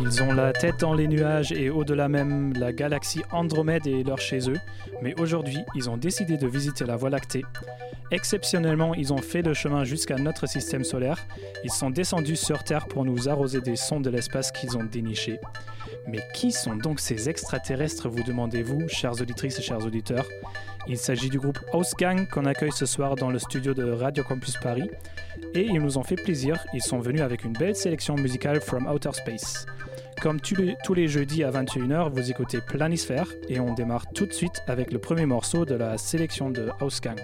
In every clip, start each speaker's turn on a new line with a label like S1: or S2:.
S1: Ils ont la tête dans les nuages et au-delà même la galaxie Andromède est leur chez eux, mais aujourd'hui ils ont décidé de visiter la Voie lactée. Exceptionnellement, ils ont fait le chemin jusqu'à notre système solaire. Ils sont descendus sur Terre pour nous arroser des sondes de l'espace qu'ils ont dénichés. Mais qui sont donc ces extraterrestres, vous demandez-vous, chères auditrices et chers auditeurs? Il s'agit du groupe House Gang qu'on accueille ce soir dans le studio de Radio Campus Paris. Et ils nous ont fait plaisir, ils sont venus avec une belle sélection musicale from outer space. Comme tous les, tous les jeudis à 21h, vous écoutez Planisphère et on démarre tout de suite avec le premier morceau de la sélection de House Gang.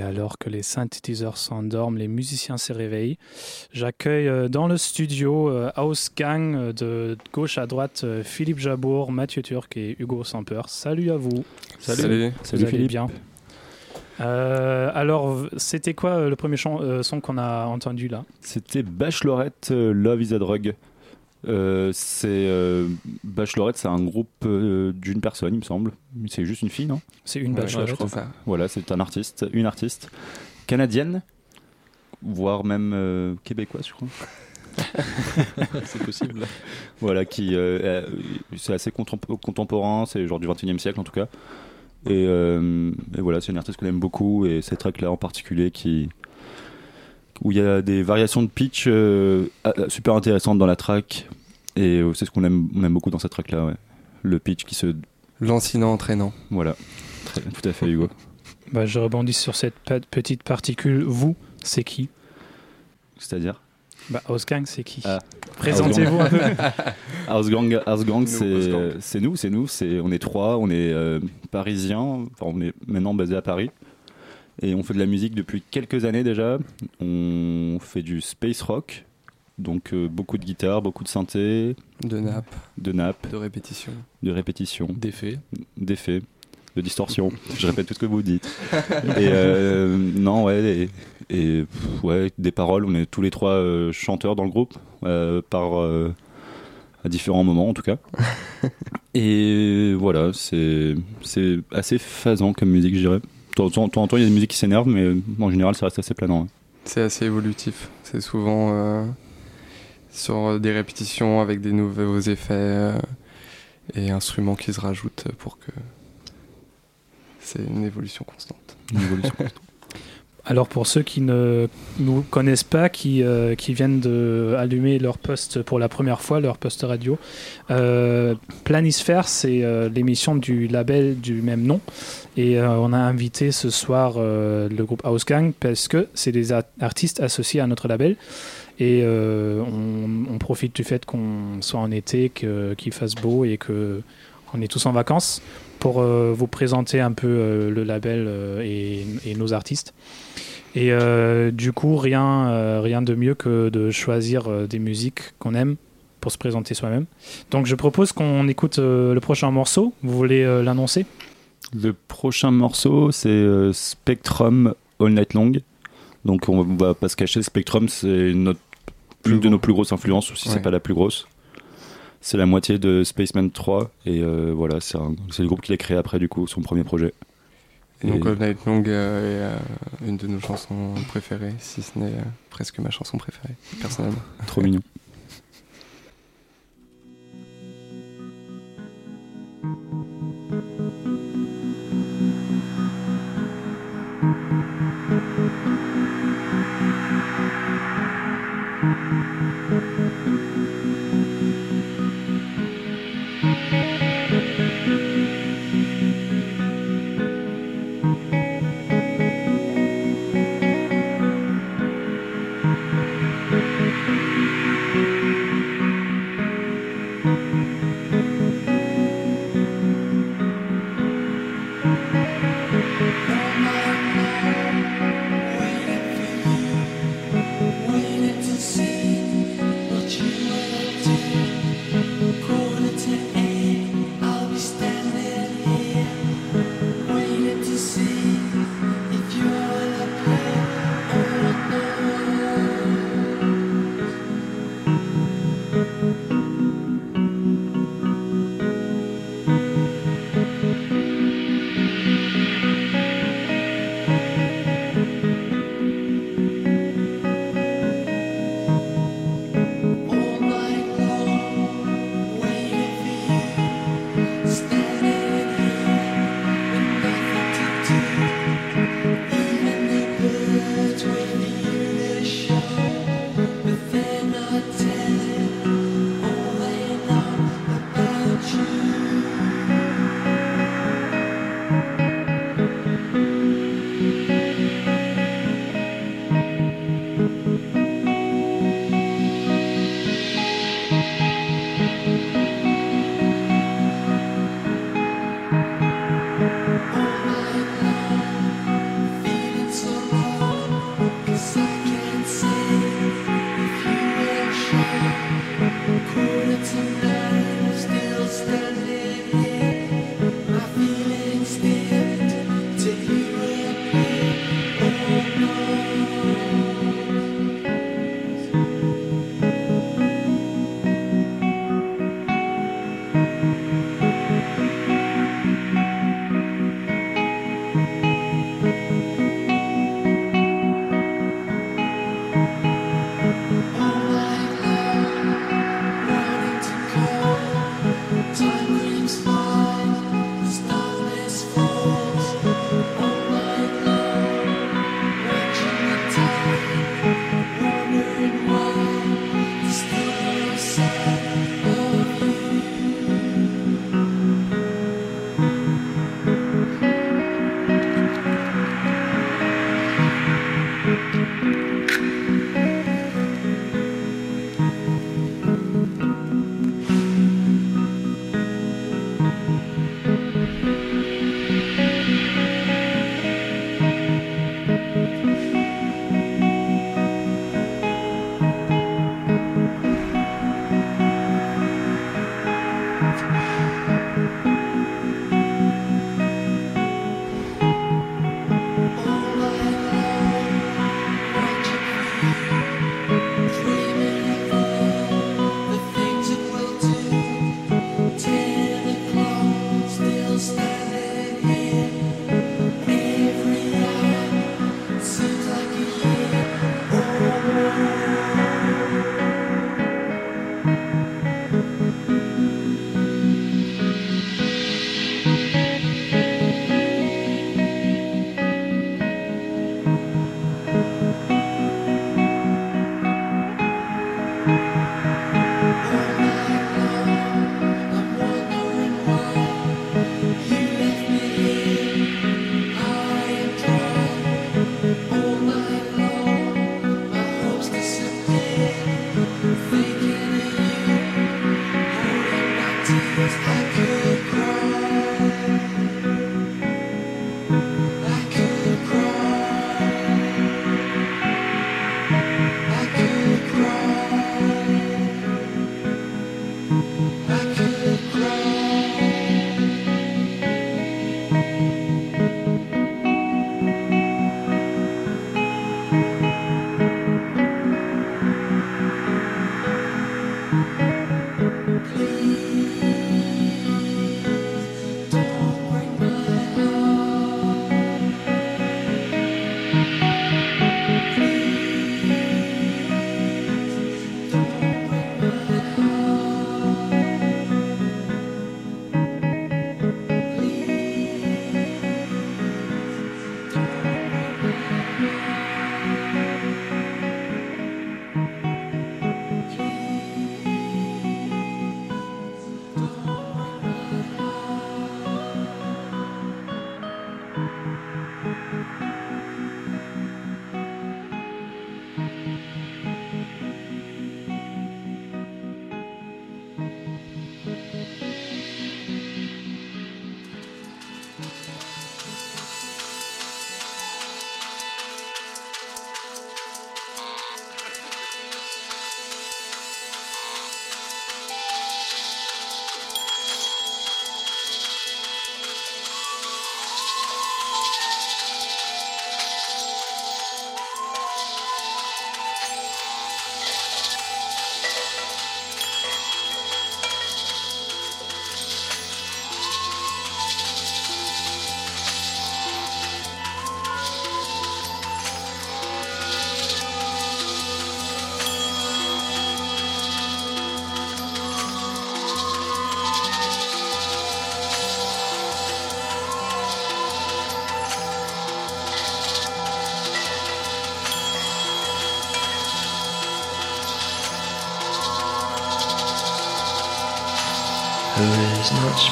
S1: Et alors que les synthétiseurs s'endorment, les musiciens se réveillent. J'accueille euh, dans le studio euh, House Gang euh, de gauche à droite Philippe Jabour, Mathieu Turc et Hugo Samper. Salut à vous.
S2: Salut.
S3: Salut,
S1: Vous allez bien. Euh, alors, c'était quoi le premier son qu'on a entendu là?
S3: C'était Bachelorette Love is a Drug. Euh, c'est euh, Bachelorette, c'est un groupe euh, d'une personne, il me semble. C'est juste une fille, non?
S1: C'est une
S2: Ouais,
S1: bachelorette.
S2: je crois ça.
S3: Voilà, c'est un artiste, une artiste canadienne, voire même euh, québécoise, je crois.
S2: C'est possible.
S3: Voilà, qui c'est assez contempo- contemporain, c'est genre du 21e siècle en tout cas. Et, euh, et voilà, c'est une artiste qu'on aime beaucoup et ces tracks-là en particulier qui où il y a des variations de pitch euh, ah, super intéressantes dans la track et euh, c'est ce qu'on aime, on aime beaucoup dans cette track-là. ouais. Le pitch qui se
S2: Lancinant, entraînant.
S3: voilà, Très- tout à fait Hugo.
S1: Bah, je rebondis sur cette pe- petite particule. Vous, c'est qui?
S3: C'est-à-dire?
S1: Bah, c'est qui?
S3: Ah.
S1: Présentez-vous un peu.
S3: House Gang, House Gang,
S2: Nous,
S3: c'est nous, c'est nous, c'est on est trois, on est euh, parisiens, enfin, on est maintenant basé à Paris et on fait de la musique depuis quelques années déjà. On fait du space rock, donc euh, beaucoup de guitare, beaucoup de synthé,
S2: De nappe,
S3: de nappe,
S2: de répétition.
S3: de répétition,
S4: D'effet.
S3: d'effets, de distorsion. Je répète tout ce que vous dites. Et euh, non, ouais, et, et, pff, ouais, des paroles. On est tous les trois euh, chanteurs dans le groupe, euh, par euh, à différents moments en tout cas. Et voilà, c'est c'est assez phasant comme musique, je dirais. De temps en temps, il y a des musiques qui s'énervent, mais en général, ça reste assez planant. ouais.
S2: C'est assez évolutif. C'est souvent euh, sur des répétitions avec des nouveaux effets euh, et instruments qui se rajoutent pour que c'est une évolution constante.
S3: Une évolution.
S1: Alors pour ceux qui ne nous connaissent pas, qui, euh, qui viennent de allumer leur poste pour la première fois, leur poste radio, euh, Planisphère, c'est euh, l'émission du label du même nom. Et euh, on a invité ce soir le groupe House Gang parce que c'est des artistes associés à notre label. Et on, profite du fait qu'on soit en été, qu'il fasse beau et que on est tous en vacances pour vous présenter un peu le label et nos artistes. Et euh, du coup, rien, euh, rien de mieux que de choisir euh, des musiques qu'on aime pour se présenter soi-même. Donc je propose qu'on écoute le prochain morceau. Vous voulez l'annoncer?
S3: Le prochain morceau, c'est Spectrum All Night Long. Donc on va pas se cacher, Spectrum, c'est notre une de nos plus grosses influences, ou si c'est
S2: Ouais.
S3: pas la plus grosse. C'est la moitié de Spaceman 3, et voilà, c'est c'est le groupe qui l'a créé après, du coup, son premier projet.
S2: Donc All Night Long euh, est une de nos chansons préférées, si ce n'est euh, presque ma chanson préférée, personnellement.
S3: Trop mignon.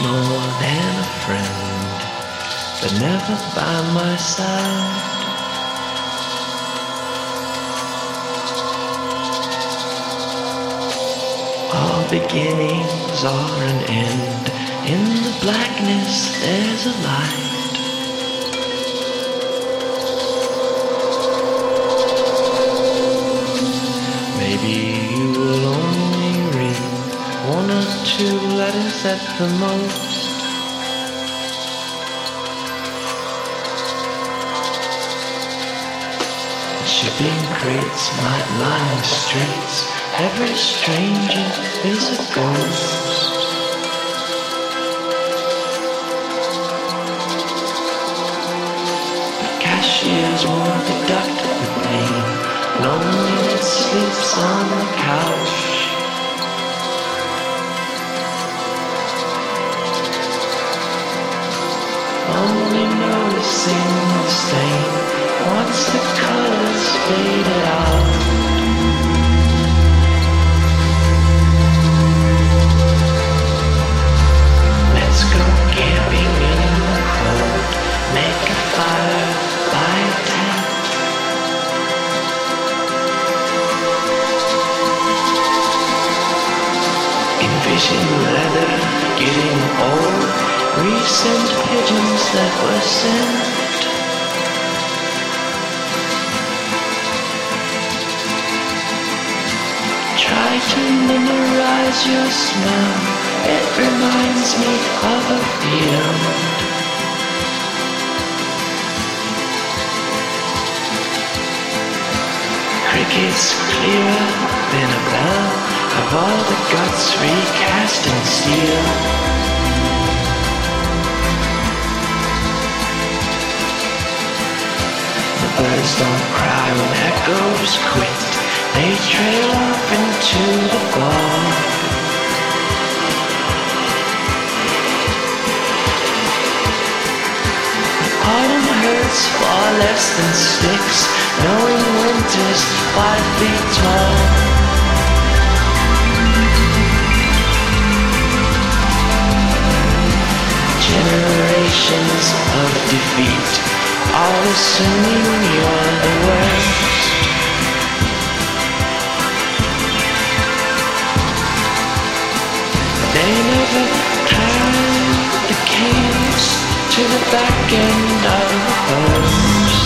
S4: More than a friend, but never by my side. All beginnings are an end. In the blackness, there's a light. At the most. Shipping crates might line the streets. Every stranger is a ghost. Birds don't cry when echoes quit. They trail off into the fog. Autumn hurts far less than sticks, knowing winter's five feet tall. Generations of defeat, all assuming you're the worst. They never climb the caves to the back end of the horse.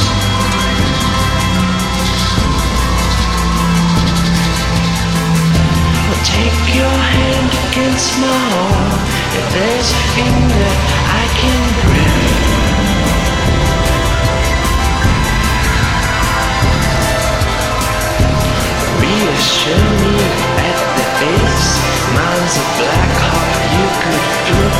S4: Well, take your hand against my arm. If there's a finger I can grab. Reassure me at the base. Mine's a black heart you could flip.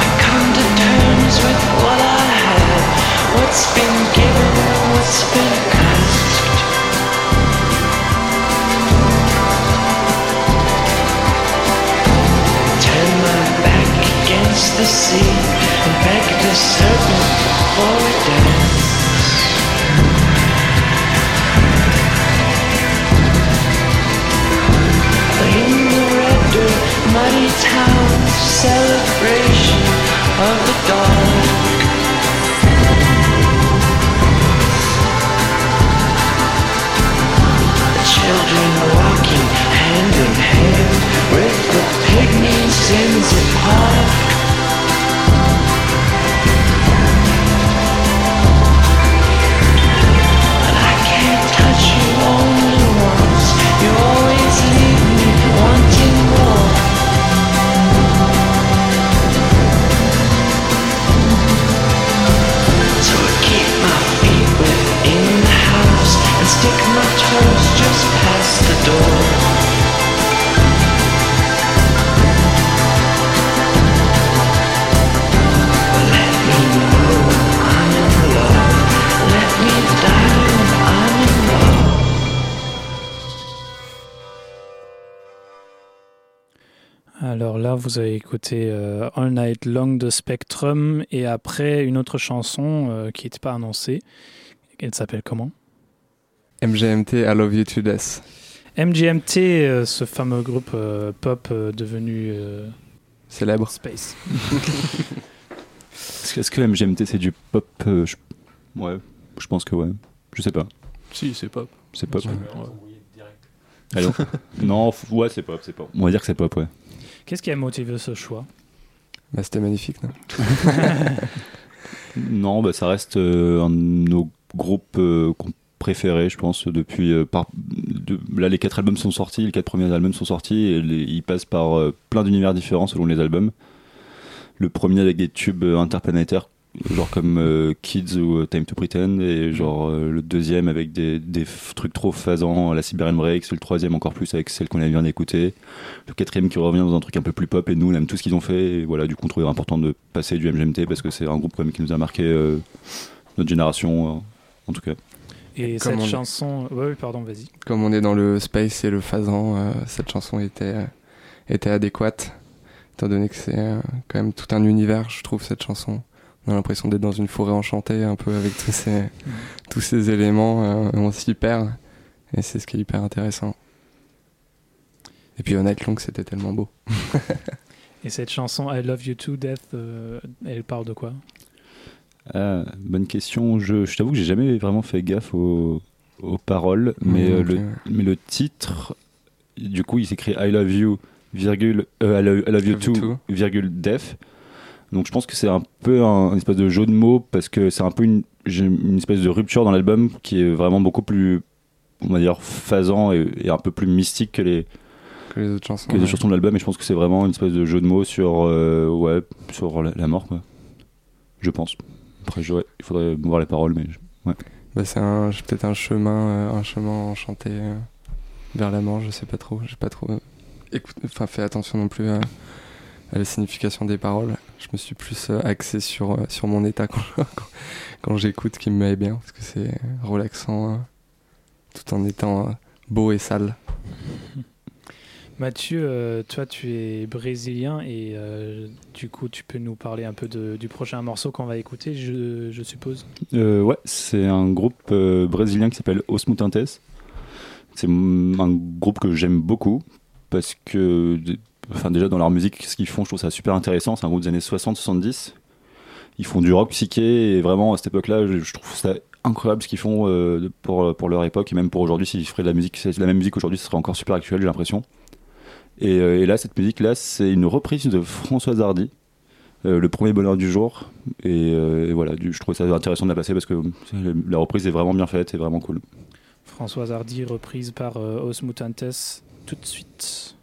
S4: I come to terms with what I had. What's been given, what's been asked. Turn my back against the sea and beg the serpent for a dance. In the red dirt, muddy town, celebration of the dark. Children walking hand in hand with the pygmies in the park.
S1: Alors là, vous avez écouté euh, All Night Long de Spectrum et après une autre chanson euh, qui n'était pas annoncée. Elle s'appelle comment?
S2: MGMT, I Love You to Death.
S1: MGMT, euh, ce fameux groupe euh, pop euh, devenu euh,
S2: Célèbre.
S1: space.
S3: Est-ce que, MGMT c'est du pop euh, je- Ouais, je pense que ouais. Je sais pas.
S5: Si, c'est pop.
S3: C'est pop.
S5: Ouais.
S3: Allez, on- non, ouais, c'est pop, c'est pop. On va dire que c'est pop, ouais.
S1: Qu'est-ce qui a motivé ce choix?
S2: Bah, c'était magnifique, non?
S3: Non, bah, ça reste euh, un de nos groupes euh, qu'on préférés, je pense, depuis. euh, là, les quatre albums sont sortis, les quatre premiers albums sont sortis, et ils passent par euh, plein d'univers différents selon les albums. Le premier avec des tubes euh, interplanétaires, genre comme Kids ou Time to Pretend, et genre le deuxième avec des, des trucs trop phasants, la Siberian Breaks, le troisième encore plus avec celle qu'on vient d'écouter, le quatrième qui revient dans un truc un peu plus pop, et nous on aime tout ce qu'ils ont fait, et voilà, du coup on trouvait important de passer du MGMT parce que c'est un groupe quand même qui nous a marqué notre génération, en tout cas.
S1: Et
S2: Comme
S1: cette
S2: on-
S1: chanson. Oui, pardon, vas-y.
S2: Comme on est dans le space et le phasant, euh, cette chanson était, euh, était adéquate. Étant donné que c'est euh, quand même tout un univers, je trouve, cette chanson. On a l'impression d'être dans une forêt enchantée, un peu avec tous ces, tous ces éléments. euh, on s'y perd. Et c'est ce qui est hyper intéressant. Et puis Night Long, c'était tellement beau.
S1: Et cette chanson I Love You to Death, elle parle de quoi?
S3: Ah, bonne question. Je, je t'avoue que j'ai jamais vraiment fait gaffe aux, aux paroles, mais, euh, le, mais le titre, du coup, il s'écrit I love you, virgule, euh, I love, I love you too,
S2: too.
S3: virgule, deaf. Donc je pense que c'est un peu un, un espèce de jeu de mots parce que c'est un peu une, une espèce de rupture dans l'album qui est vraiment beaucoup plus, on va dire, phasant et, et un peu plus mystique que les,
S2: Que les autres chansons.
S3: que les
S2: ouais.
S3: chansons de l'album. Et je pense que c'est vraiment une espèce de jeu de mots sur, euh, ouais, sur la, la mort, quoi. Je pense. Après, je- ouais, il faudrait voir les paroles, mais je-
S2: Bah, c'est un- peut-être un chemin, euh, un chemin enchanté euh, vers la mort, je sais pas trop. J'ai pas trop euh, écoute, enfin, fait attention non plus à, à la signification des paroles. Je me suis plus euh, axé sur, euh, sur mon état quand, quand, quand j'écoute qui me met bien, parce que c'est relaxant euh, tout en étant euh, beau et sale.
S1: Mathieu, euh, toi tu es brésilien et euh, du coup tu peux nous parler un peu de- du prochain morceau qu'on va écouter, je, suppose.
S3: Euh, ouais, c'est un groupe brésilien qui s'appelle Os Mutantes. C'est un groupe que j'aime beaucoup parce que, enfin, déjà dans leur musique, ce qu'ils font, je trouve ça super intéressant. C'est un groupe des années 60-70. Ils font du rock psyché et vraiment à cette époque-là, je, trouve ça incroyable ce qu'ils font pour, leur époque et même pour aujourd'hui. S'ils feraient de la musique, la même musique aujourd'hui, ce serait encore super actuel, j'ai l'impression. Et, euh, et là, cette musique-là, c'est une reprise de Françoise Hardy. euh, le premier bonheur du jour et, euh, et voilà du- je trouve ça intéressant de la passer parce que la reprise est vraiment bien faite et vraiment cool
S1: Françoise Hardy, reprise par euh, Os Mutantes, tout de suite.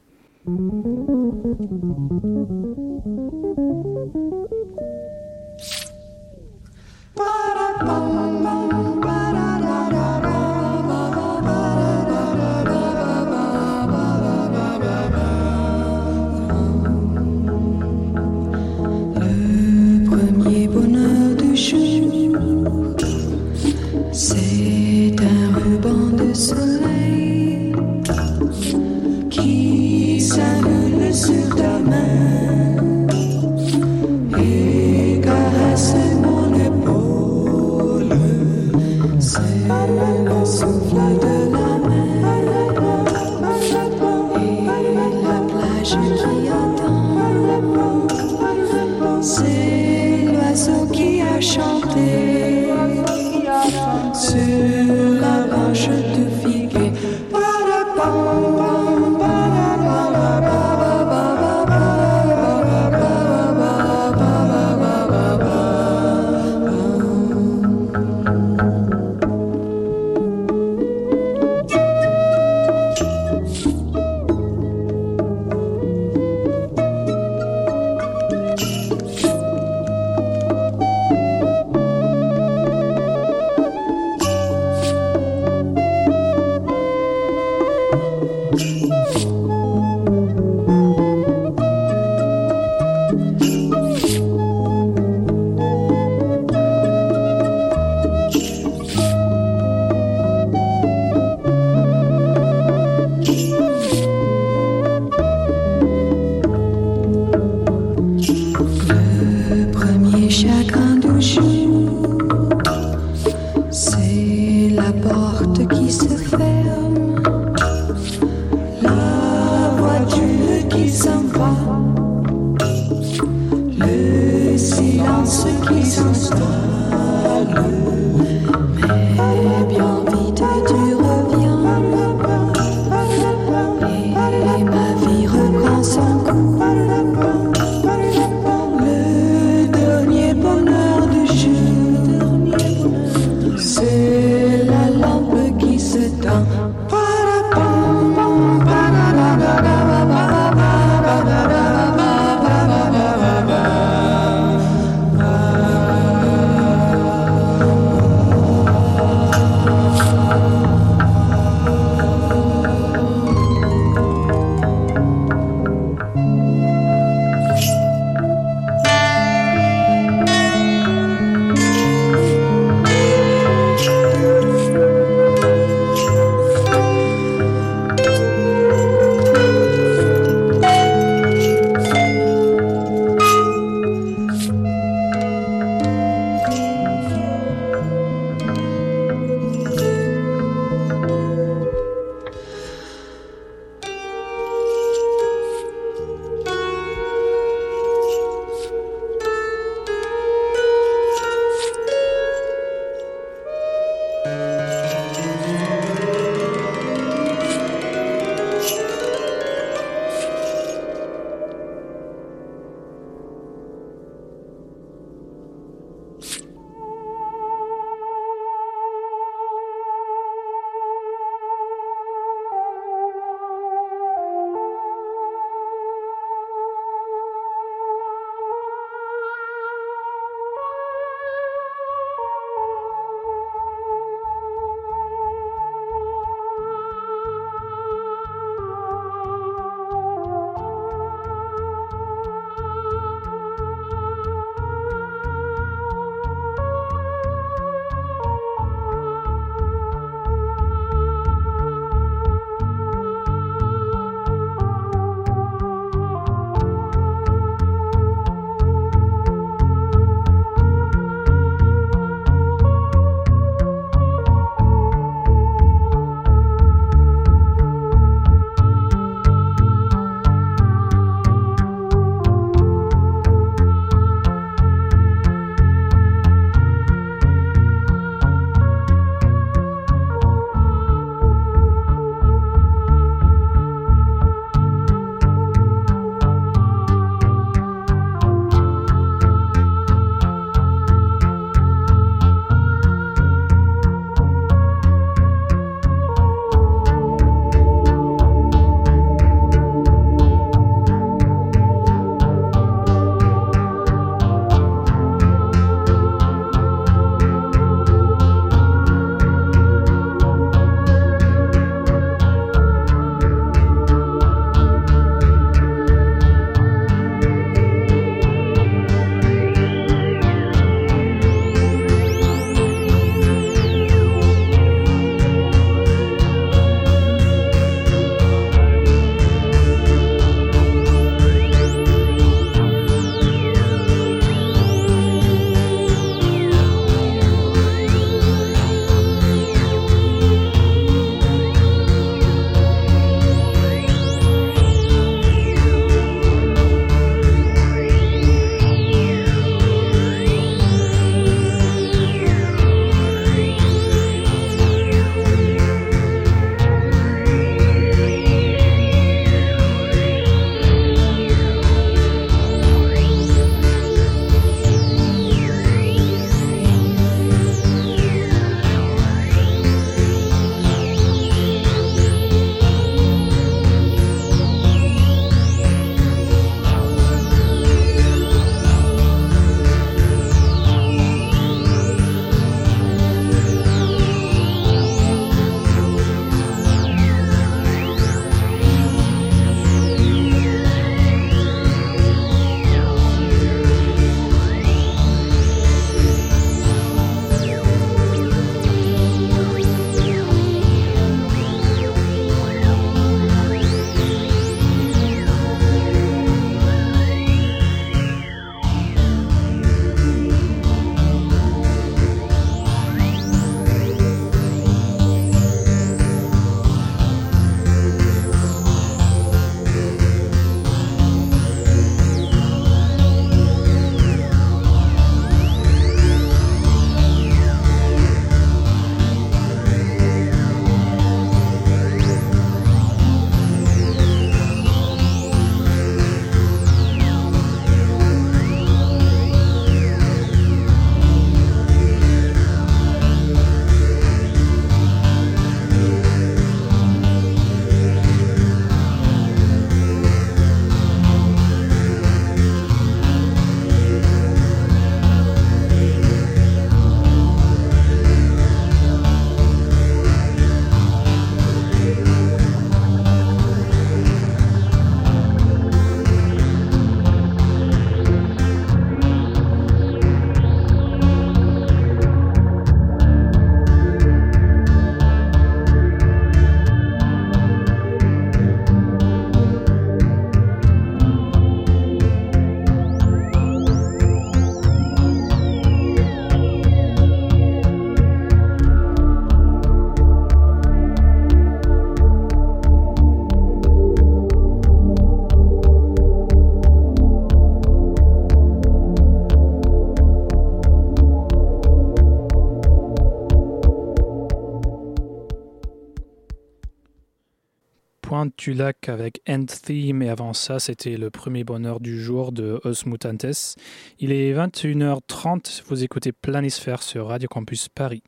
S1: Lac avec End Theme et avant ça c'était le premier bonheur du jour de Os Mutantes. Il est 21h30, vous écoutez Planisphère sur Radio Campus Paris.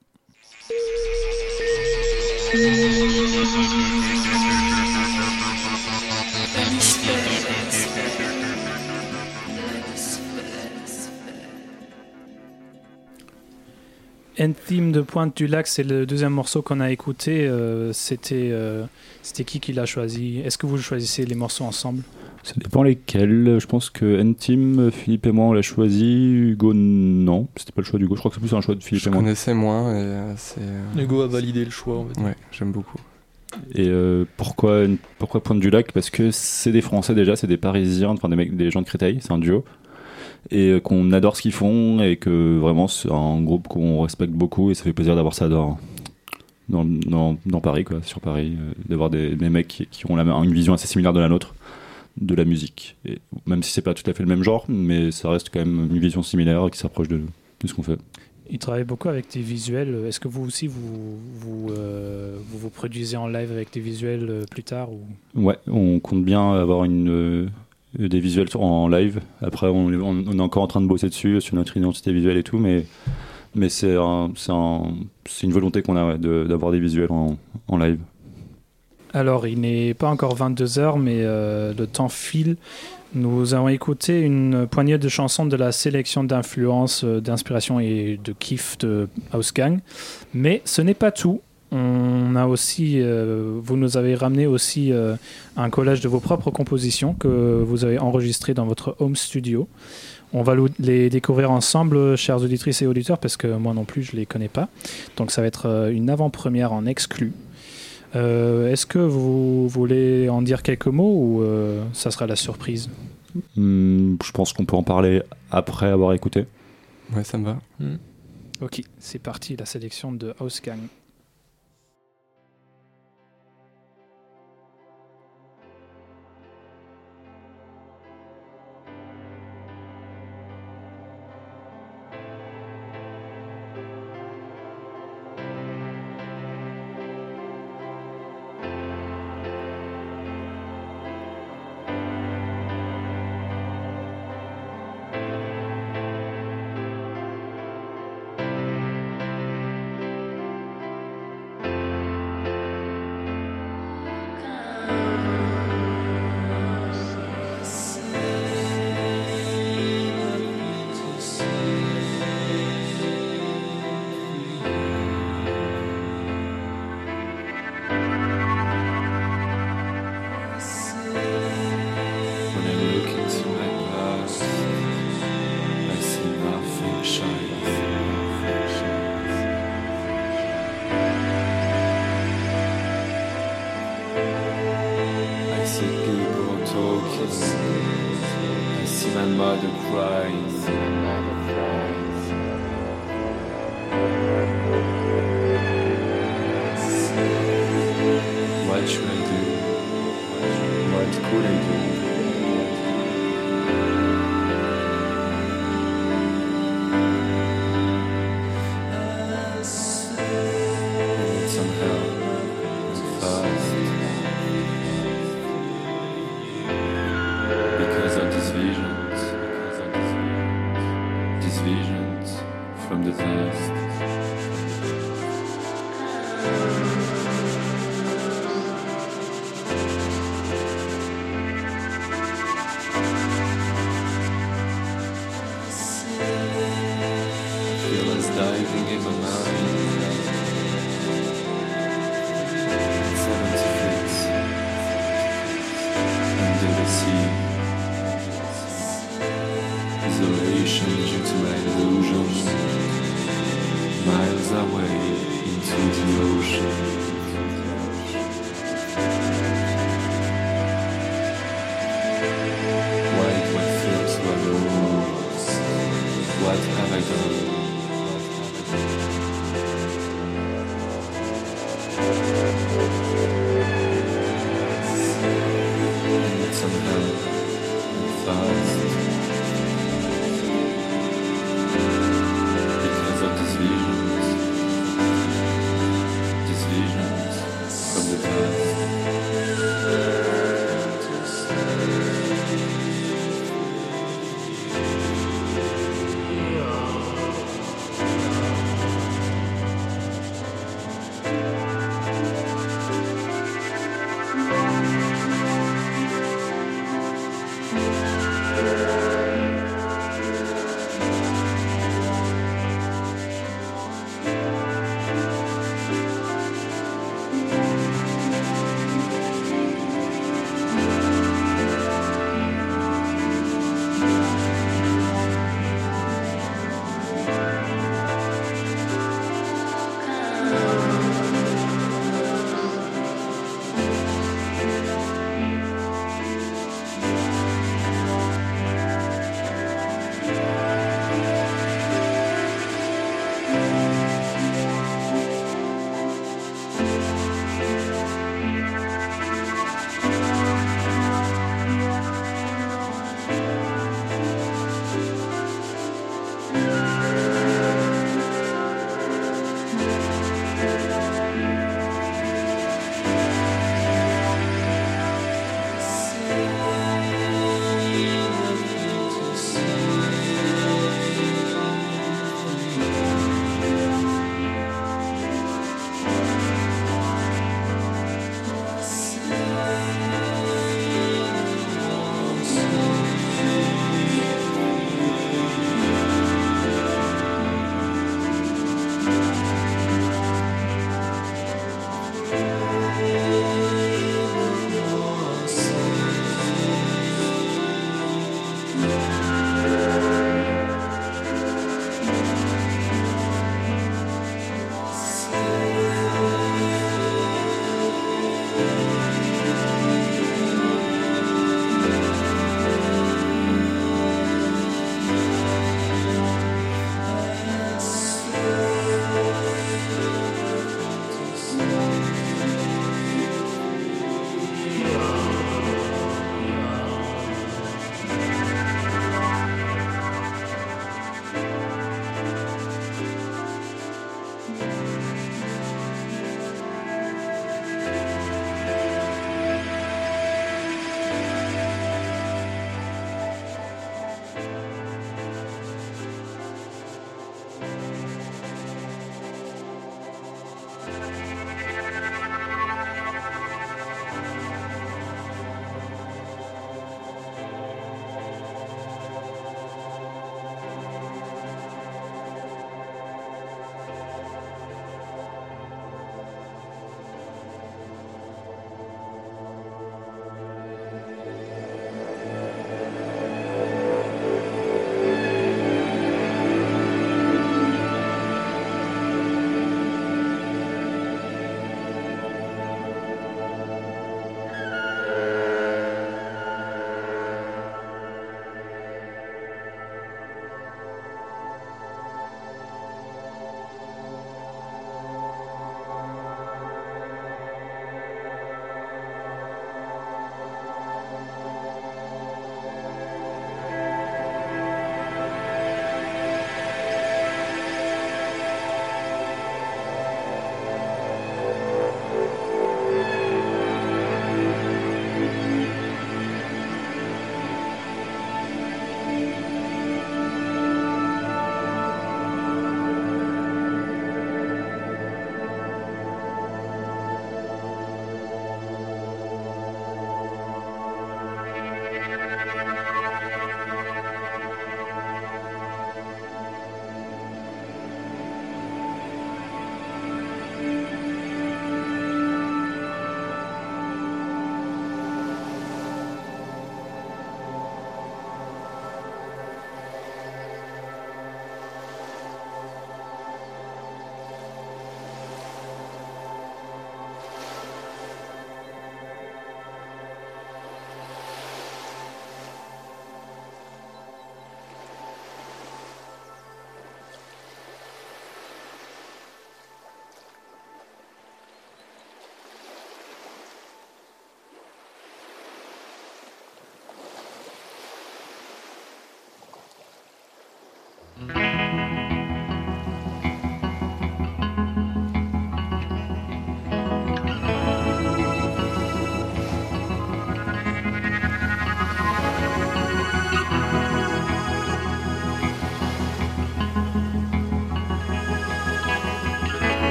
S1: Theme de Pointe du Lac, c'est le deuxième morceau qu'on a écouté. Euh, c'était, euh, c'était qui qui l'a choisi? Est-ce que vous choisissez les morceaux ensemble?
S3: Ça dépend lesquels. Je pense que N-Team, Philippe et moi, on l'a choisi. Hugo, non. C'était pas le choix d'Hugo. Je crois que c'est plus un choix de Philippe
S2: Je
S3: et moi.
S2: connaissais moins et euh, c'est. euh,
S5: Hugo a validé le choix. Dire.
S2: Ouais, j'aime beaucoup.
S3: Et euh, pourquoi, pourquoi Pointe du Lac? Parce que c'est des Français déjà, c'est des Parisiens, enfin des, mecs, des gens de Créteil, c'est un duo. Et euh, qu'on adore ce qu'ils font et que vraiment c'est un groupe qu'on respecte beaucoup et ça fait plaisir d'avoir ça dans, dans, dans, dans Paris, quoi, sur Paris, euh, d'avoir des, des mecs qui, qui ont la, une vision assez similaire de la nôtre de la musique. Et même si c'est pas tout à fait le même genre, mais ça reste quand même une vision similaire qui s'approche de, de ce qu'on fait.
S1: Il travaille beaucoup avec des visuels. Est-ce que vous aussi vous vous, euh, vous, vous produisez en live avec des visuels euh, plus tard ou...
S3: Ouais, on compte bien avoir une, des visuels en live. Après, on, est encore en train de bosser dessus, sur notre identité visuelle et tout, mais, c'est un- c'est un- c'est une volonté qu'on a ouais, d'avoir des visuels en, live.
S1: Alors, il n'est pas encore 22h, mais euh, le temps file. Nous avons écouté une poignée de chansons de la sélection d'influence, euh, d'inspiration et de kiff de House Gang. Mais ce n'est pas tout. On a aussi, euh, vous nous avez ramené aussi euh, un collage de vos propres compositions que vous avez enregistrées dans votre home studio. On va les découvrir ensemble, chères auditrices et auditeurs, parce que moi non plus, je ne les connais pas. Donc ça va être euh, une avant-première en exclu. Euh, Est-ce que vous voulez en dire quelques mots ou euh, ça sera la surprise?
S3: Hum, je pense qu'on peut en parler après avoir écouté.
S2: Ouais, ça me va.
S1: Ok, c'est parti, la sélection de House Gang.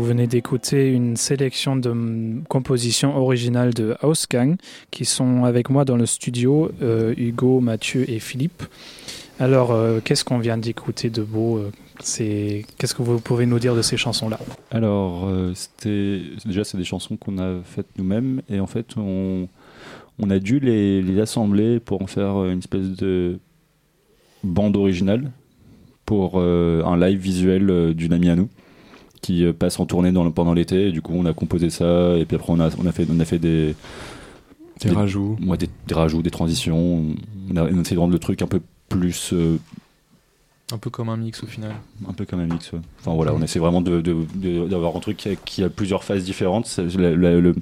S5: Vous
S1: venez d'écouter une sélection de mm, compositions originales de House Gang qui sont avec moi dans le studio, euh, Hugo, Mathieu et Philippe. Alors, euh, qu'est-ce qu'on vient d'écouter de beau euh. Qu'est-ce que vous pouvez nous dire de ces chansons-là?
S3: Alors, déjà c'est des chansons qu'on a faites nous-mêmes et en fait on, a dû les, les assembler pour en faire une espèce de bande originale pour un live visuel d'une amie à nous qui euh, passe en tournée dans pendant l'été et du coup on a composé ça et puis après on a, on a fait on a fait des
S2: Des
S3: Des-
S2: rajouts.
S3: ouais, des, des rajouts des transitions on a, on a essayé de rendre le truc un peu plus euh,
S6: Un peu comme un mix au final.
S3: un peu comme un mix. ouais. Enfin voilà, on essaie vraiment de- de- de- d'avoir un truc qui a, qui a plusieurs phases différentes. C'est- la- la- le,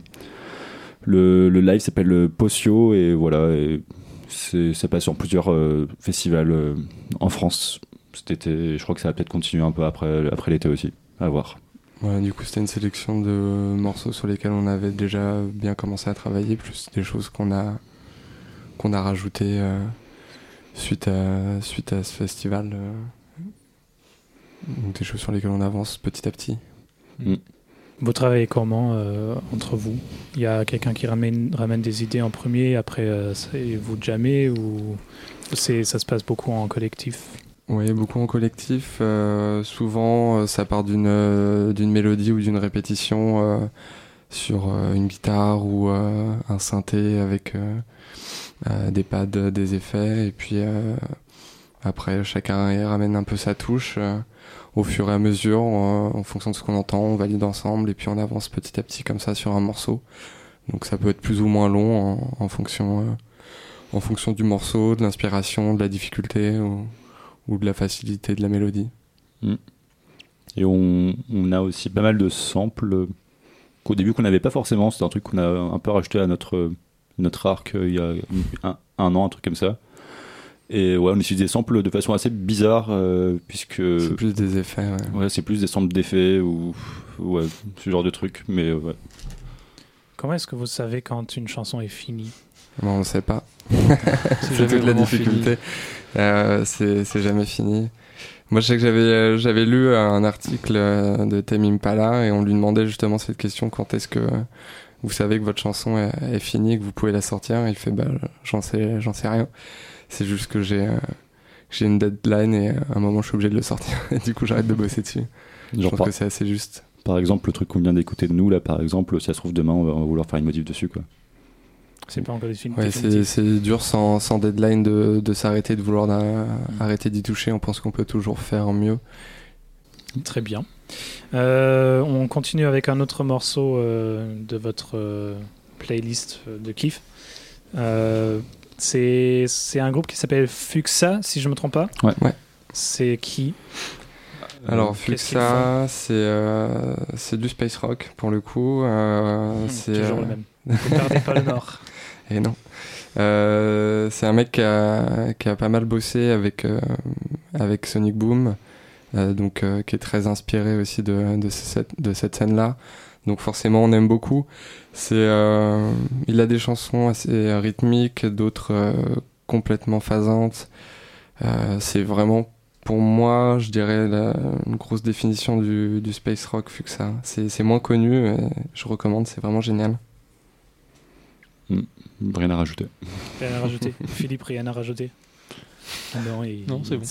S3: le, le live s'appelle le Pocio et voilà, et c'est- ça passe sur plusieurs euh, festivals euh, en France cet été. Je crois que ça va peut-être continuer un peu après, après l'été aussi. À voir.
S2: Voilà, du coup, c'était une sélection de morceaux sur lesquels on avait déjà bien commencé à travailler, plus des choses qu'on a, qu'on a rajoutées euh, suite, à, suite à ce festival. euh. Donc des choses sur lesquelles on avance petit à petit.
S1: Vous travaillez comment euh, entre vous? Il y a quelqu'un qui ramène, ramène des idées en premier, après euh, c'est vous jamais ou c'est, ça se passe beaucoup en collectif?
S2: Oui, beaucoup en collectif. euh, souvent, euh, ça part d'une euh, d'une mélodie ou d'une répétition euh, sur euh, une guitare ou euh, un synthé avec des pads, des effets. Et puis après, chacun ramène un peu sa touche. au fur et à mesure, en fonction de ce qu'on entend, on valide ensemble et puis on avance petit à petit comme ça sur un morceau. Donc ça peut être plus ou moins long en, en fonction, en fonction du morceau, de l'inspiration, de la difficulté. Ou, ou de la facilité de la mélodie.
S3: Et on, on a aussi pas mal de samples qu'au début qu'on n'avait pas forcément. C'est un truc qu'on a un peu rajouté à notre, notre arc euh, il y a un, un an, un truc comme ça. Et ouais, on utilise des samples de façon assez bizarre, euh, puisque
S2: C'est plus des effets. ouais.
S3: ouais, c'est plus des samples d'effets ou ouais, ce genre de trucs. Mais euh, ouais.
S1: Comment est-ce que vous savez quand une chanson est finie?
S2: Bon, on sait pas.
S6: C'est
S2: toute la difficulté. C'est c'est jamais fini. Moi, je sais que j'avais euh, j'avais lu un article euh, de Tame Impala et on lui demandait justement cette question quand est-ce que vous savez que votre chanson est, est finie, que vous pouvez la sortir? Et il fait bah j'en sais j'en sais rien. C'est juste que j'ai euh, j'ai une deadline et à un moment je suis obligé de le sortir. Et du coup, j'arrête de bosser dessus. Je pense
S3: par,
S2: que c'est assez juste.
S3: par exemple, le truc qu'on vient d'écouter de nous, là, par exemple, si ça se trouve demain, on va vouloir faire une modif dessus. Quoi.
S1: C'est pas encore.
S2: Ouais, c'est dur sans, sans deadline de, de s'arrêter, de vouloir d'a- arrêter d'y toucher. On pense qu'on peut toujours faire mieux.
S1: Très bien. Euh, on continue avec un autre morceau euh, de votre euh, playlist de kiff. Euh, c'est c'est un groupe qui s'appelle Fuxa, si je me trompe pas.
S3: Ouais.
S2: Ouais.
S1: C'est qui?
S2: Alors, Fuxa, c'est euh, c'est du space rock pour le coup. euh,
S1: Hmm,
S2: c'est
S1: Toujours
S2: euh,
S1: le même. Vous perdez pas le nord.
S2: Et non. Euh, c'est un mec qui a, pas mal bossé avec, euh, avec Sonic Boom, euh, donc qui est très inspiré aussi de, de, cette, de cette scène-là. Donc forcément, on aime beaucoup. C'est, il a des chansons assez rythmiques, d'autres complètement phasantes. C'est vraiment, pour moi, je dirais, une grosse définition du, du space rock, Fuxa. C'est, c'est moins connu, je recommande, c'est vraiment génial.
S3: Rien à rajouter.
S1: Rien à rajouter. Philippe, rien à rajouter. Ah non, il-
S6: Non, c'est bon.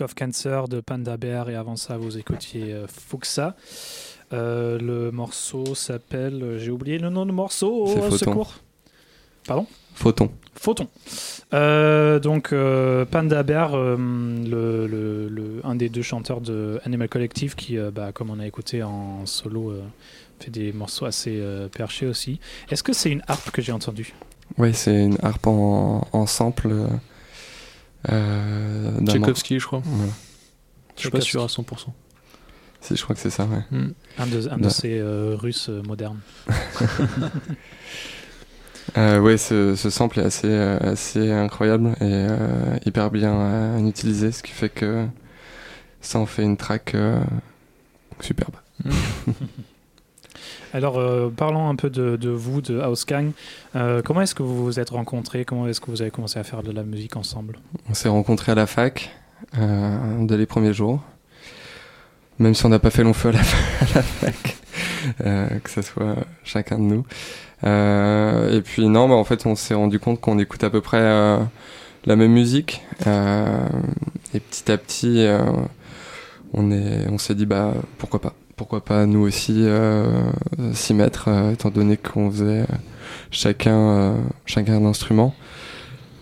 S1: Of Cancer de Panda Bear et avant ça vous écoutiez euh, Fuxa. Euh, le morceau s'appelle, euh, j'ai oublié le nom du morceau,
S2: C'est
S1: au
S2: Photon.
S1: secours. Pardon?
S2: Photon.
S1: Photon. Euh, donc Panda Bear, le, le- le- un des deux chanteurs de Animal Collective qui, bah, comme on a écouté en solo, fait des morceaux assez perchés aussi. Est-ce que c'est une harpe que j'ai entendue?
S2: Oui, c'est une harpe en, en sample. Euh, d'un
S6: Tchaïkovski, je crois.
S2: voilà.
S6: Je suis pas sûr à 100%.
S2: Si, je crois que c'est ça, ouais.
S6: Hmm.
S1: Un de, un de
S2: Ouais.
S1: ces euh, Russes euh, modernes.
S2: Euh, ouais, ce, ce sample est assez, euh, assez incroyable et euh, hyper bien euh, utilisé, ce qui fait que ça en fait une track euh, superbe.
S1: Alors, euh, parlons un peu de, vous, de House Gang. Euh, comment est-ce que vous vous êtes rencontrés? Comment est-ce que vous avez commencé à faire de la musique ensemble?
S2: On s'est rencontrés à la fac euh, dès les premiers jours, même si on n'a pas fait long feu à la, à la fac, euh, que ce soit chacun de nous. Et puis non, bah, en fait, on s'est rendu compte qu'on écoute à peu près la même musique. et petit à petit, on est, on s'est dit bah pourquoi pas, pourquoi pas nous aussi euh, s'y mettre, euh, étant donné qu'on faisait euh, chacun, chacun un instrument.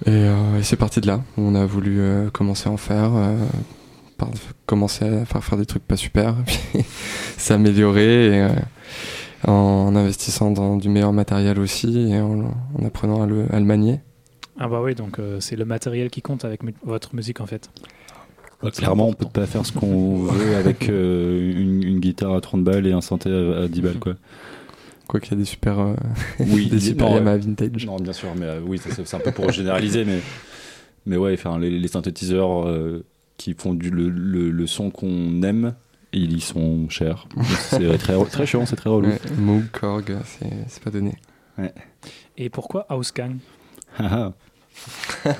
S2: Et, c'est parti de là. On a voulu commencer à en faire, commencer à faire, faire des trucs pas super, puis s'améliorer en investissant dans du meilleur matériel aussi et en, en apprenant à le, à le manier.
S1: Ah bah oui, donc c'est le matériel qui compte avec votre musique en fait.
S3: Bah, clairement, on peut pas faire ce qu'on veut avec euh, une, une guitare à 30 balles et un synthé à, à 10 balles, quoi.
S2: Quoi qu'il y a des super, euh,
S3: Oui,
S2: des super
S3: non,
S2: Yamaha vintage.
S3: Non, bien sûr, mais euh, oui, c'est un peu pour généraliser, mais, mais ouais, enfin, les, les synthétiseurs euh, qui font du, le, le, le son qu'on aime, ils y sont chers. C'est très, très chiant, c'est très relou.
S2: Ouais, Moog, Korg, c'est c'est pas donné.
S1: Et pourquoi House Gang
S3: Ah, ah.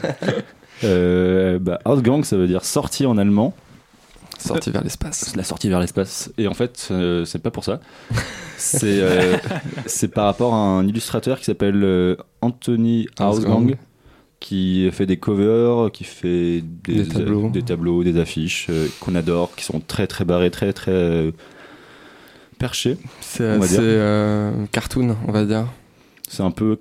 S3: Euh, bah, Outgang, ça veut dire sortie en allemand.
S2: Sorti vers l'espace.
S3: La sortie vers l'espace. Et en fait, euh, c'est pas pour ça. C'est euh, c'est par rapport à un illustrateur qui s'appelle euh, Anthony
S2: Ausgang.
S3: Ausgang, qui fait des covers, qui fait des,
S2: Des tableaux.
S3: des, tableaux, des affiches euh, qu'on adore, qui sont très très barrés, très très perchés.
S2: C'est assez cartoon, on va dire.
S3: C'est un peu.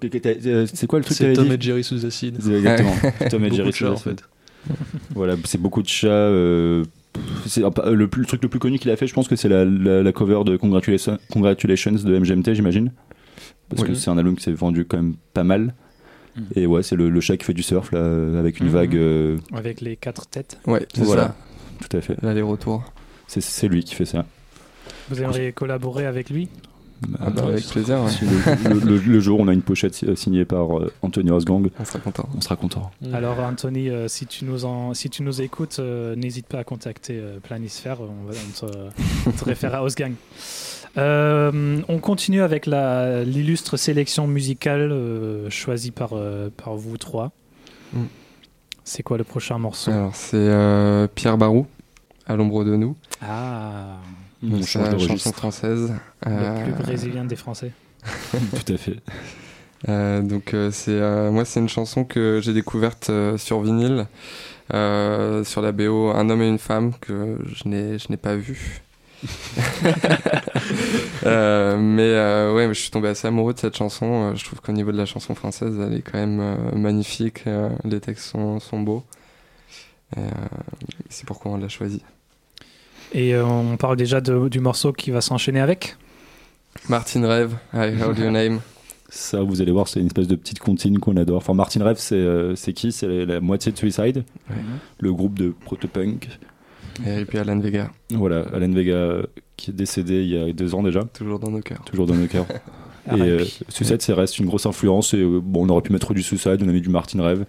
S3: C'est quoi le truc
S6: C'est Tom et Jerry sous acide.
S3: Exactement. Tom et
S6: Beaucoup
S3: Jerry
S6: de chats, en
S3: sous acide.
S6: fait.
S3: Voilà, c'est beaucoup de chats. euh, c'est pa- le, plus- le truc le plus connu qu'il a fait, je pense que c'est la, la- la cover de Congratulations, Congratulations de MGMT, j'imagine. Parce
S2: Oui.
S3: que c'est un album qui s'est vendu quand même pas mal.
S1: Mhm.
S3: Et ouais, c'est le, le chat qui fait du surf là, euh, avec une
S1: Mhm.
S3: vague. euh,
S1: Avec les quatre têtes
S2: Ouais, c'est
S3: voilà, tout à fait.
S2: ça. L'aller-retour.
S3: C'est- C'est lui qui fait ça.
S1: Vous aimeriez collaborer avec lui?
S2: Ah bah, avec plaisir, ouais.
S3: Le, le- le- le jour où on a une pochette si- signée par euh, Anthony Osgang,
S2: on sera content.
S3: on sera content.
S6: Mm.
S1: Alors Anthony, euh, si, tu nous en, si tu nous écoutes, euh, n'hésite pas à contacter euh, Planisphère, on, va, on te, on te réfère à House Gang. Euh, on continue avec la- l'illustre sélection musicale euh, choisie par, euh, par vous trois.
S2: Mm.
S1: C'est quoi le prochain morceau?
S2: Alors, c'est euh, Pierre Barou, à l'ombre de nous.
S1: Ah,
S3: On
S2: Donc,
S3: change
S2: c'est
S3: de
S2: la chanson française.
S1: le
S2: Euh,
S1: plus brésilien des Français.
S3: Tout à fait.
S2: Euh, donc euh, c'est euh, moi c'est une chanson que j'ai découverte euh, sur vinyle euh, sur la BO Un homme et une femme que je n'ai je n'ai pas vu. Euh, mais euh, ouais, je suis tombé assez amoureux de cette chanson. Euh, je trouve qu'au niveau de la chanson française, elle est quand même euh, magnifique. Euh, les textes sont, sont beaux. Et, euh, c'est pourquoi on l'a choisi.
S1: Et euh, on parle déjà de- du morceau qui va s'enchaîner avec
S2: Martin Rêve, I Heard Your Name.
S3: Ça, vous allez voir, c'est une espèce de petite comptine qu'on adore. Enfin, Martin Rev, c'est euh, c'est qui? C'est la, la moitié de Suicide,
S2: Ouais.
S3: le groupe de protopunk.
S2: Et puis Alan Vega,
S3: Voilà, Alan Vega, qui est décédé il y a deux ans déjà,
S2: toujours dans nos cœurs.
S3: toujours dans nos cœurs. et euh, Suicide, ça reste une grosse influence. Et euh, bon, on aurait pu mettre du Suicide, on a mis du Martin Rev.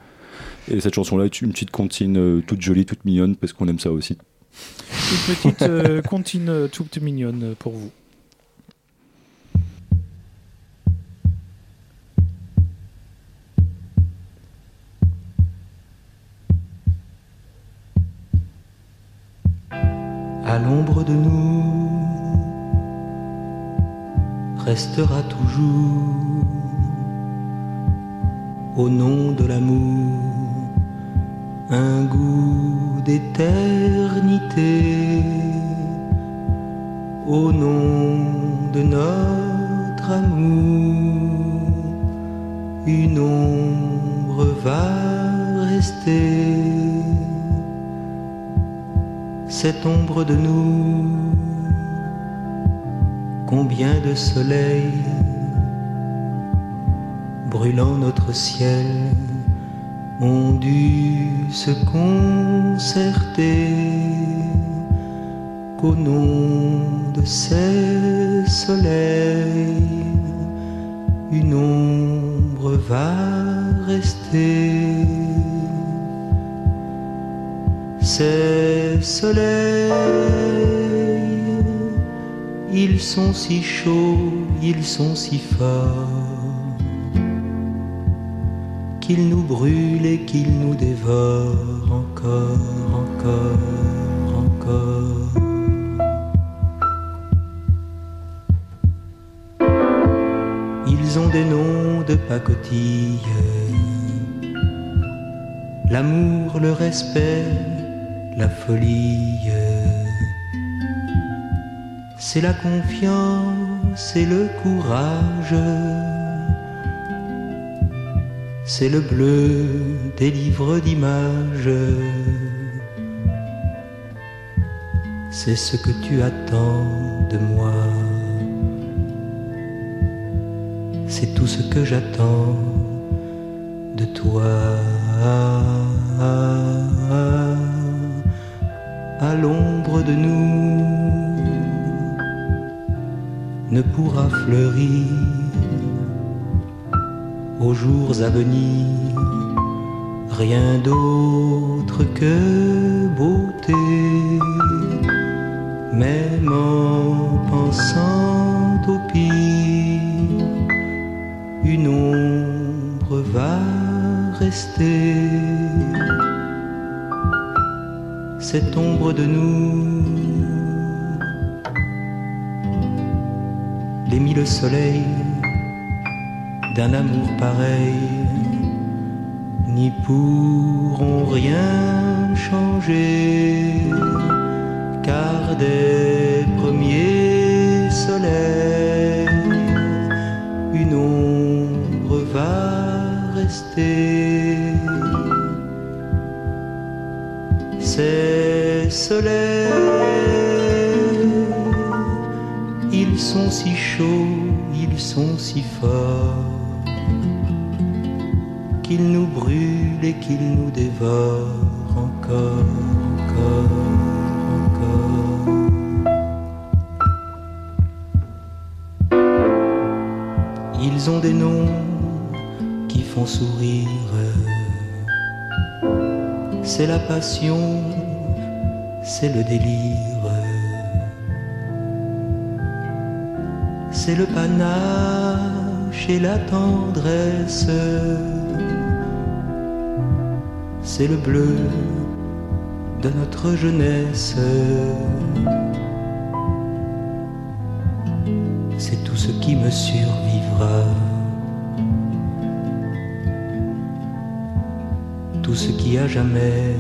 S3: Et cette chanson-là est une petite comptine euh, toute jolie, toute mignonne, parce qu'on aime ça aussi.
S1: Une petite euh, toute mignonne pour vous.
S7: à l'ombre de nous restera toujours au nom de l'amour un goût d'éternité au nom de notre amour. Une ombre va rester, cette ombre de nous. Combien de soleils brûlant notre ciel ont dû se concerter qu'au nom de ces soleils, une ombre va rester. Ces soleils, ils sont si chauds, ils sont si forts qu'ils nous brûlent et qu'ils nous dévorent encore, encore, encore. Ils ont des noms de pacotille, l'amour, le respect, la folie. C'est la confiance et le courage c'est le bleu des livres d'images. C'est ce que tu attends de moi. C'est tout ce que j'attends de toi. À l'ombre de nous ne pourra fleurir jours à venir, rien d'autre que beauté, même en pensant au pire, une ombre va rester, cette ombre de nous, les mille soleils d'un amour pareil n'y pourront rien changer, car des premiers soleils, une ombre va rester. Ces soleils, ils sont si chauds, ils sont si forts qu'il nous brûle et qu'il nous dévore encore, encore, encore. Ils ont des noms qui font sourire. C'est la passion, c'est le délire. C'est le panache et la tendresse c'est le bleu de notre jeunesse. C'est tout ce qui me survivra. Tout ce qui à jamais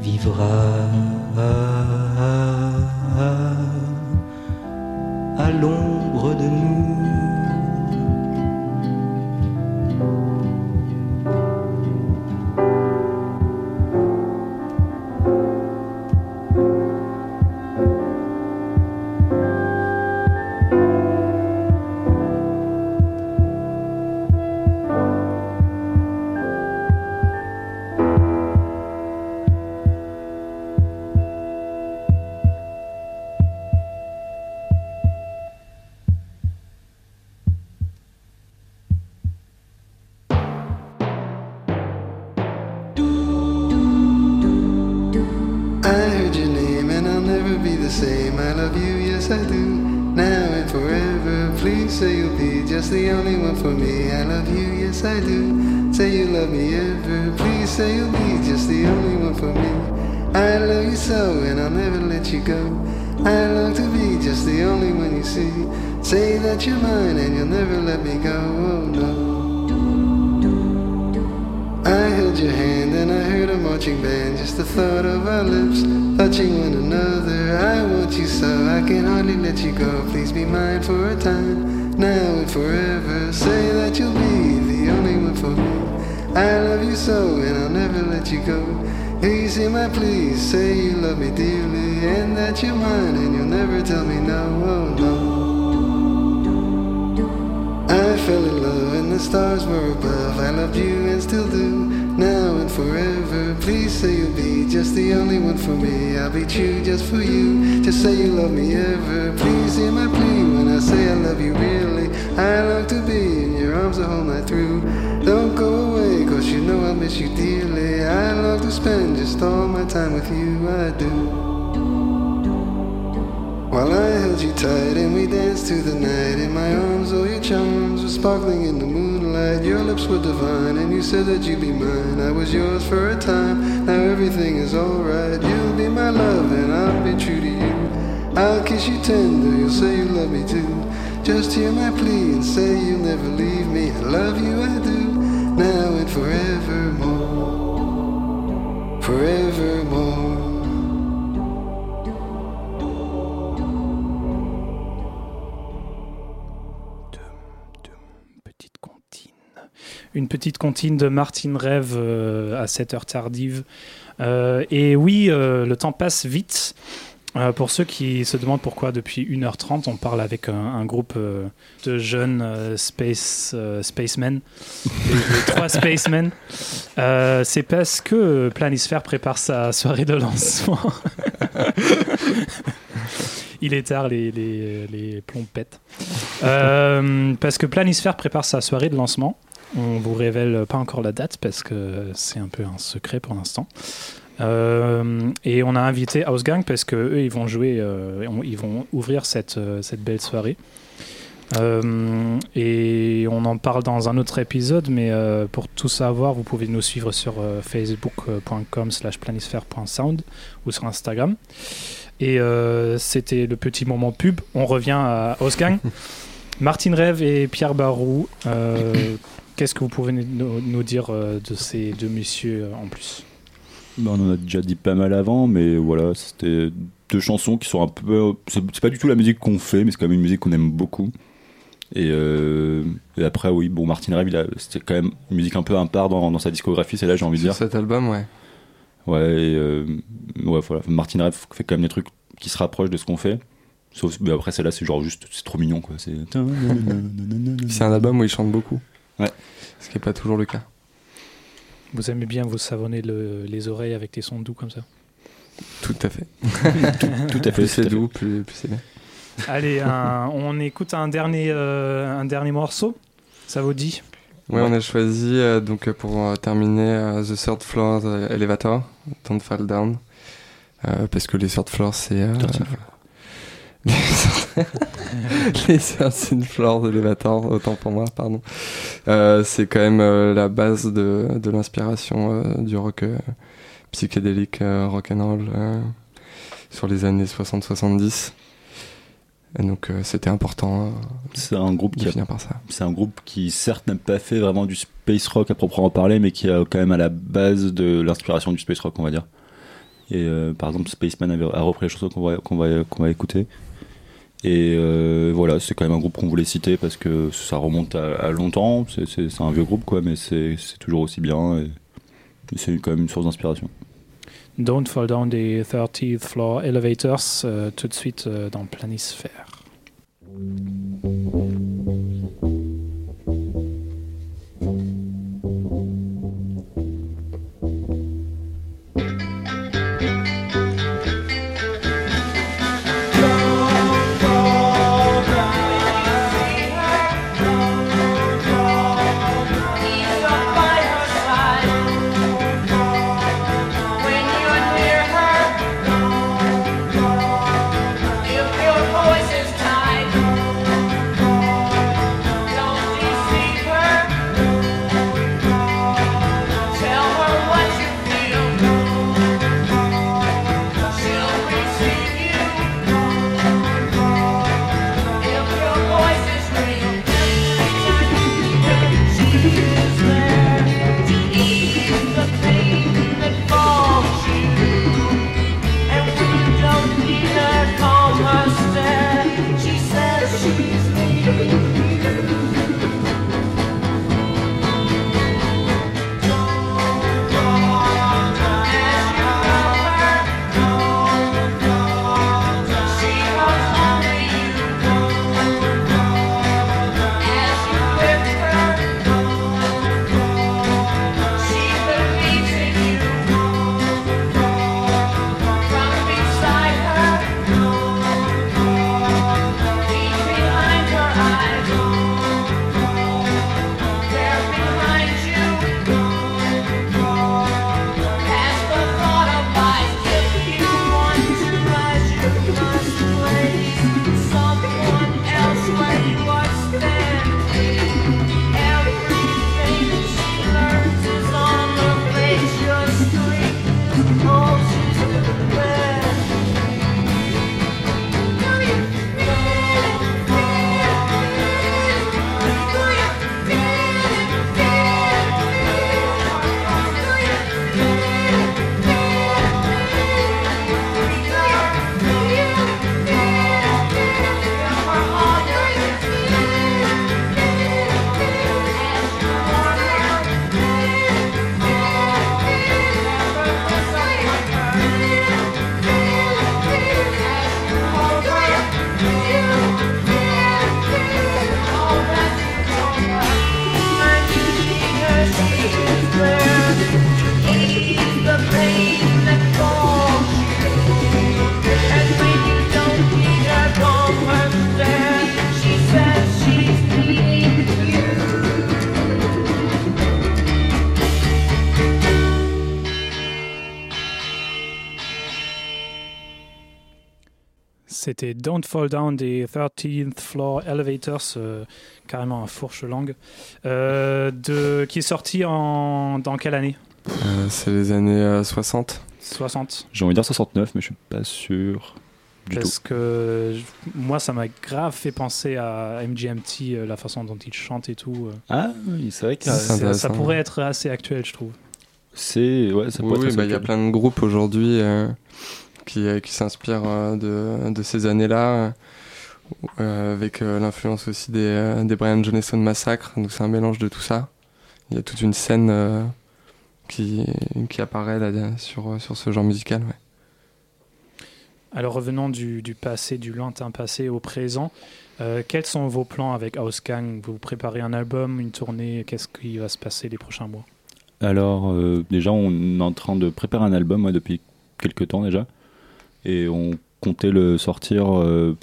S7: vivra.
S8: Stars were above. I loved you and still do, now and forever. Please say you'll be just the only one for me. I'll be true just for you. Just say you love me ever. Please hear my plea when I say I love you really. I long to be in your arms the whole night through. Don't go away, cause you know I'll miss you dearly. I love to spend just all my time with you. I do. While I held you tight and we danced through the night In my arms all your charms were sparkling in the moonlight Your lips were divine and you said that you'd be mine. I was yours for a time, now everything is alright. You'll be my love and I'll be true to you. I'll kiss you tender, you'll say you love me too. Just hear my plea and say you'll never leave me. I love you, I do, now and forevermore. Forevermore
S1: Une petite comptine de Martine Rêve euh, à cette heure tardive. Euh, et oui, euh, le temps passe vite. Euh, pour ceux qui se demandent pourquoi depuis 1h30 on parle avec un, un groupe euh, de jeunes euh, space, spacemen, les, les trois spacemen, c'est parce que Planisphère prépare sa soirée de lancement. Il est tard, les, les, les plombs pètent. Parce que Planisphère prépare sa soirée de lancement. On vous révèle pas encore la date parce que c'est un peu un secret pour l'instant. Euh, et on a invité Housegang parce que eux ils vont jouer, euh, ils vont ouvrir cette, euh, cette belle soirée. Euh, et on en parle dans un autre épisode, mais pour tout savoir, vous pouvez nous suivre sur facebook.com slash planisphère.sound ou sur Instagram. Et c'était le petit moment pub. On revient à Osgang. Martine Rêve et Pierre Barou, qu'est-ce que vous pouvez nous, nous dire euh, de ces deux messieurs euh, en plus?
S3: Bah, on en a déjà dit pas mal avant, mais voilà, c'était deux chansons qui sont un peu. C'est pas du tout la musique qu'on fait, mais c'est quand même une musique qu'on aime beaucoup. Et, euh, et après, oui, bon, Martin a- c'était quand même une musique un peu impart dans, dans sa discographie, c'est là, j'ai envie de dire.
S2: cet album, ouais.
S3: Ouais, et, euh, ouais, voilà. Martin Rêve fait quand même des trucs qui se rapprochent de ce qu'on fait. Sauf, mais après, celle-là, c'est genre juste, c'est trop mignon, quoi. C'est.
S2: C'est un album où il chante beaucoup.
S3: Ouais.
S2: Ce qui n'est pas toujours le cas.
S1: Vous aimez bien vous savonner le- les oreilles avec des sons doux comme ça
S2: Tout à fait.
S3: Tout à fait.
S2: Plus c'est doux, plus, plus c'est bien.
S1: Allez, un- on écoute un dernier, euh, un dernier morceau. Ça vous dit
S2: Ouais, on a choisi euh, donc euh, pour euh, terminer euh, The Third Floor Elevator, Don't Fall Down, Euh, parce que les Third Floor c'est euh, les Third Floor Elevator, autant pour moi, pardon. Euh, c'est quand même euh, la base de, de l'inspiration euh, du rock psychédélique, rock and roll euh, sur les années 60-70. Et donc c'était important
S3: C'est un groupe
S2: de
S3: qui a
S2: finir par ça.
S3: C'est un groupe qui certes n'a pas fait vraiment du space rock à proprement parler, mais qui a quand même à la base de l'inspiration du space rock, on va dire. Et par exemple, Spaceman a repris les chansons qu'on va, qu'on va, qu'on va écouter. Et euh, voilà, c'est quand même un groupe qu'on voulait citer parce que ça remonte à, à longtemps. C'est- un vieux groupe, quoi, mais c'est toujours aussi bien. Et c'est quand même une source d'inspiration.
S1: Don't Fall Down des 30th Floor Elevators, euh, tout de suite euh, dans Planisphère. C'était Don't Fall Down des 13th Floor Elevators, euh, carrément un fourche langue, euh, de, qui est sorti en, dans quelle année?
S2: Euh, c'est les années euh, 60.
S1: 60
S3: J'ai envie de dire 69, mais je suis pas sûr du
S1: Parce
S3: tout.
S1: que moi, ça m'a grave fait penser à MGMT, euh, la façon dont il chante et tout. euh.
S3: Ah, oui, c'est vrai que
S2: C'est
S1: Ça- pourrait être assez actuel, je trouve.
S3: c'est. Ouais, ça
S2: Oui,
S3: pourrait
S2: oui,
S3: être
S2: bah, il y a plein de groupes aujourd'hui euh, qui, euh, qui s'inspirent euh, de, de ces années-là, euh, avec euh, l'influence aussi des, des Brian Johnson Massacre. Donc c'est un mélange de tout ça. Il y a toute une scène euh, qui, qui apparaît là, sur, sur ce genre musical. ouais.
S1: Alors revenons du, du passé, du lointain passé au présent. euh, quels sont vos plans avec House Gang? Vous préparez un album, une tournée? Qu'est-ce qui va se passer les prochains mois?
S3: Alors, euh, déjà, on est en train de préparer un album moi, depuis quelques temps déjà. Et on comptait le sortir euh,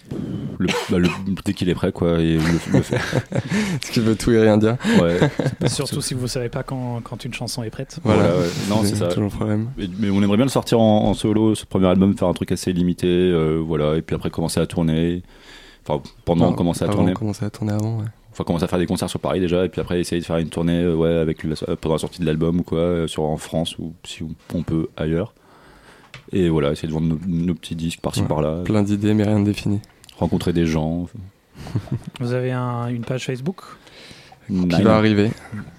S3: le- bah, le- dès qu'il est prêt, quoi. Et le, le faire.
S2: Ce qui veut tout et rien dire.
S3: Ouais.
S1: Surtout si vous savez pas quand, quand une chanson est prête.
S3: Voilà, ouais. Non, c'est ça.
S2: toujours le problème.
S3: Et- mais on aimerait bien le sortir en, en solo, ce premier album, faire un truc assez limité, euh, voilà. Et puis après, commencer à tourner. Enfin, pendant,
S2: Enfin,
S3: commencer à
S2: avant,
S3: tourner.
S2: commencer à tourner avant. ouais.
S3: Enfin, commencer à faire des concerts sur Paris déjà, et puis après essayer de faire une tournée euh, ouais, avec la- pendant la sortie de l'album ou quoi, euh, sur, en France ou si on peut ailleurs. Et voilà, essayer de vendre nos, nos petits disques par-ci
S2: Ouais.
S3: par-là,
S2: Plein d'idées, mais rien de défini.
S3: rencontrer des gens.
S1: Vous avez un- une page Facebook
S2: Qui
S3: Nine-
S2: va arriver.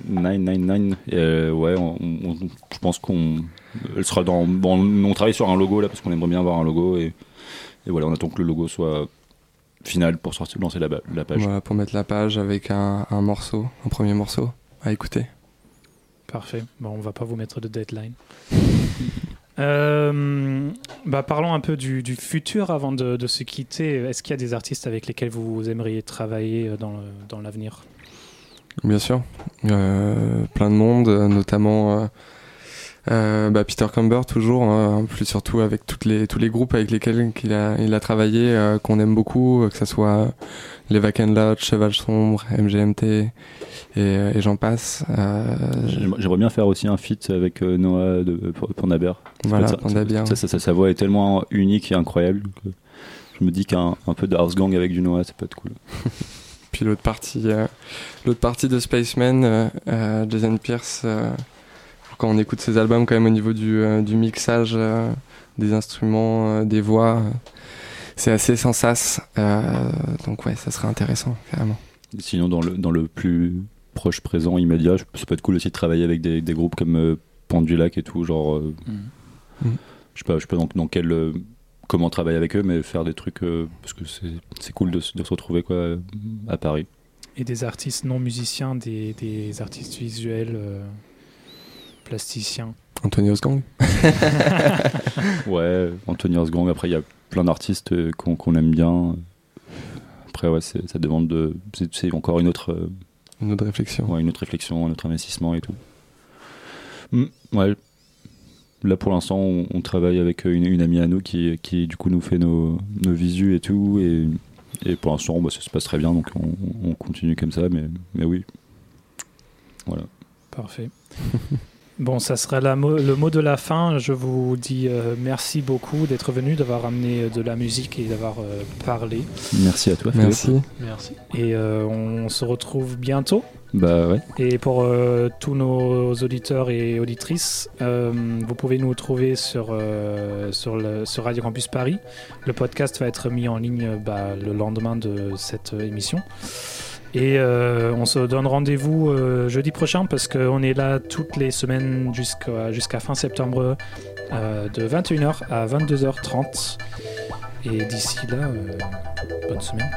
S3: 999, euh, ouais, on- on- je pense qu'on. Elle sera dans. Bon, on travaille sur un logo là parce qu'on aimerait bien avoir un logo et, et voilà, on attend que le logo soit final pour sortir, lancer la, page.
S2: Voilà, pour mettre la page avec un, un morceau, un premier morceau à écouter.
S1: Parfait. Bon, on va pas vous mettre de deadline. Euh, bah, parlons un peu du, futur avant de, se quitter. Est-ce qu'il y a des artistes avec lesquels vous aimeriez travailler euh, dans, l'avenir?
S2: Bien sûr. Euh, plein de monde, notamment bah, Peter Camber toujours, hein, plus surtout avec toutes les, tous les groupes avec lesquels il a, il a travaillé, euh, qu'on aime beaucoup, euh, que ce soit les Vacant Lot, Cheval Sombre, MGMT et, euh, et j'en passe. Euh,
S3: J'aimerais bien faire aussi un feat avec euh, Noah de Pandaber.
S2: Voilà,
S3: Ça-
S2: Pandaber.
S3: Ça, ça- sa voix est tellement unique et incroyable que je me dis qu'un un peu de house gang avec du Noah, ça peut être cool.
S2: Puis l'autre partie, euh, l'autre partie de Spaceman, euh, euh, Jason Pierce, euh, quand on écoute ses albums, quand même au niveau du, euh, du mixage euh, des instruments, euh, des voix, c'est assez sans sas. euh, donc ouais, ça serait intéressant, carrément.
S3: Sinon, dans le, dans le plus proche présent, immédiat, ça peut être cool aussi de travailler avec des, des groupes comme euh, Pendulac et tout, genre. euh,
S2: Mhm.
S3: Je sais pas, je sais pas dans, dans quel. euh, comment travailler avec eux, mais faire des trucs. euh, parce que c'est c'est cool de, se- de se retrouver quoi, à Paris.
S1: Et des artistes non musiciens, des, des artistes visuels, euh, plasticiens
S2: Anthony Osgang
S3: Ouais, Anthony Osgang, après il y a plein d'artistes euh, qu'on aime bien. Après, ouais, ça demande de. C'est encore une autre. euh,
S2: Une autre réflexion.
S3: Ouais, une autre réflexion, un autre investissement et tout. Hmm, ouais. Là pour l'instant, on, on travaille avec une, une amie à nous qui, qui du coup nous fait nos, nos visus et tout. Et, et pour l'instant, bah, ça se passe très bien, donc on, on continue comme ça. Mais, mais oui. Voilà.
S1: Parfait. Bon, ça sera la mo- le mot de la fin. Je vous dis euh, merci beaucoup d'être venu, d'avoir amené de la musique et d'avoir euh, parlé.
S3: Merci à toi. Philippe.
S2: Merci.
S6: Merci.
S1: Et euh, on se retrouve bientôt.
S3: Bah ouais.
S1: Et pour euh, tous nos auditeurs et auditrices, euh, vous pouvez nous trouver sur, euh, sur, le, sur Radio Campus Paris. Le podcast va être mis en ligne euh, bah, le lendemain de cette euh, émission. Et euh, on se donne rendez-vous euh, jeudi prochain parce qu'on est là toutes les semaines jusqu'à fin septembre euh, de 21h à 22h30. Et d'ici là, bonne semaine.